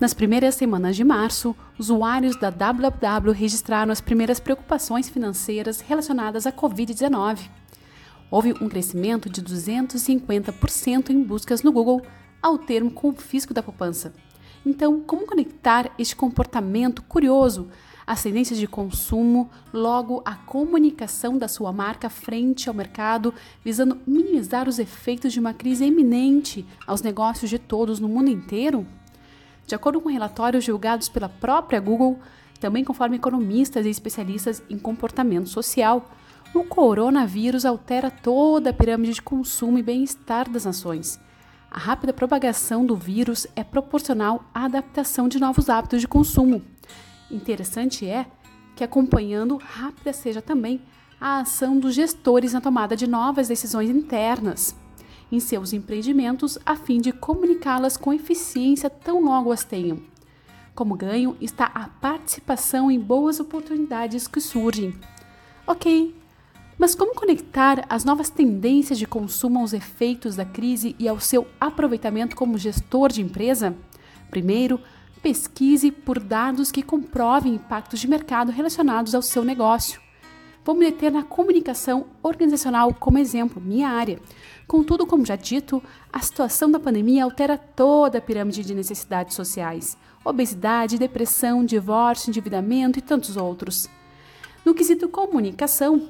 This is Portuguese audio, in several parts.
Nas primeiras semanas de março, usuários da www registraram as primeiras preocupações financeiras relacionadas à Covid-19. Houve um crescimento de 250% em buscas no Google ao termo confisco da poupança. Então, como conectar este comportamento curioso às tendências de consumo, logo à comunicação da sua marca frente ao mercado, visando minimizar os efeitos de uma crise eminente aos negócios de todos no mundo inteiro? De acordo com relatórios julgados pela própria Google, também conforme economistas e especialistas em comportamento social, o coronavírus altera toda a pirâmide de consumo e bem-estar das nações. A rápida propagação do vírus é proporcional à adaptação de novos hábitos de consumo. Interessante é que, acompanhando rápida seja também a ação dos gestores na tomada de novas decisões internas em seus empreendimentos a fim de comunicá-las com eficiência tão logo as tenham. Como ganho está a participação em boas oportunidades que surgem. Ok, mas como conectar as novas tendências de consumo aos efeitos da crise e ao seu aproveitamento como gestor de empresa? Primeiro, pesquise por dados que comprovem impactos de mercado relacionados ao seu negócio. Vou me deter na comunicação organizacional como exemplo, minha área. Contudo, como já dito, a situação da pandemia altera toda a pirâmide de necessidades sociais: obesidade, depressão, divórcio, endividamento e tantos outros. No quesito comunicação,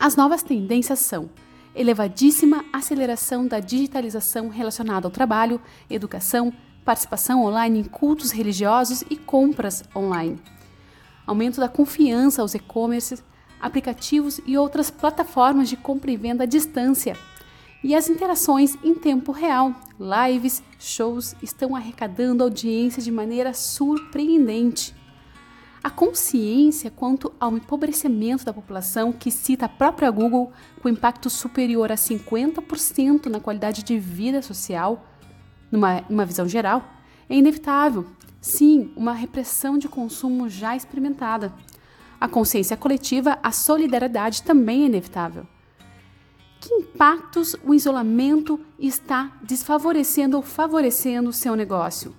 as novas tendências são elevadíssima aceleração da digitalização relacionada ao trabalho, educação, participação online em cultos religiosos e compras online. Aumento da confiança aos e-commerces, aplicativos e outras plataformas de compra e venda à distância. E as interações em tempo real, lives, shows estão arrecadando audiência de maneira surpreendente. A consciência quanto ao empobrecimento da população, que cita a própria Google, com impacto superior a 50% na qualidade de vida social, numa, numa visão geral, é inevitável. Sim, uma repressão de consumo já experimentada a consciência coletiva, a solidariedade também é inevitável. Que impactos o isolamento está desfavorecendo ou favorecendo o seu negócio?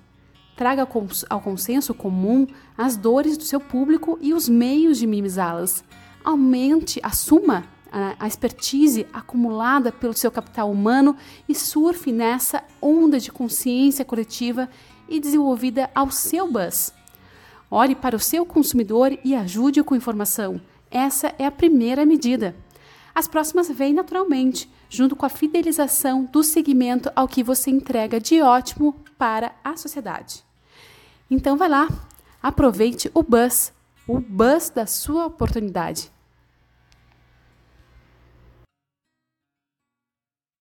Traga ao consenso comum as dores do seu público e os meios de minimizá-las. Aumente, assuma a expertise acumulada pelo seu capital humano e surfe nessa onda de consciência coletiva e desenvolvida ao seu buzz. Olhe para o seu consumidor e ajude-o com informação. Essa é a primeira medida. As próximas vêm naturalmente, junto com a fidelização do segmento ao que você entrega de ótimo para a sociedade. Então vai lá, aproveite o buzz, o buzz da sua oportunidade.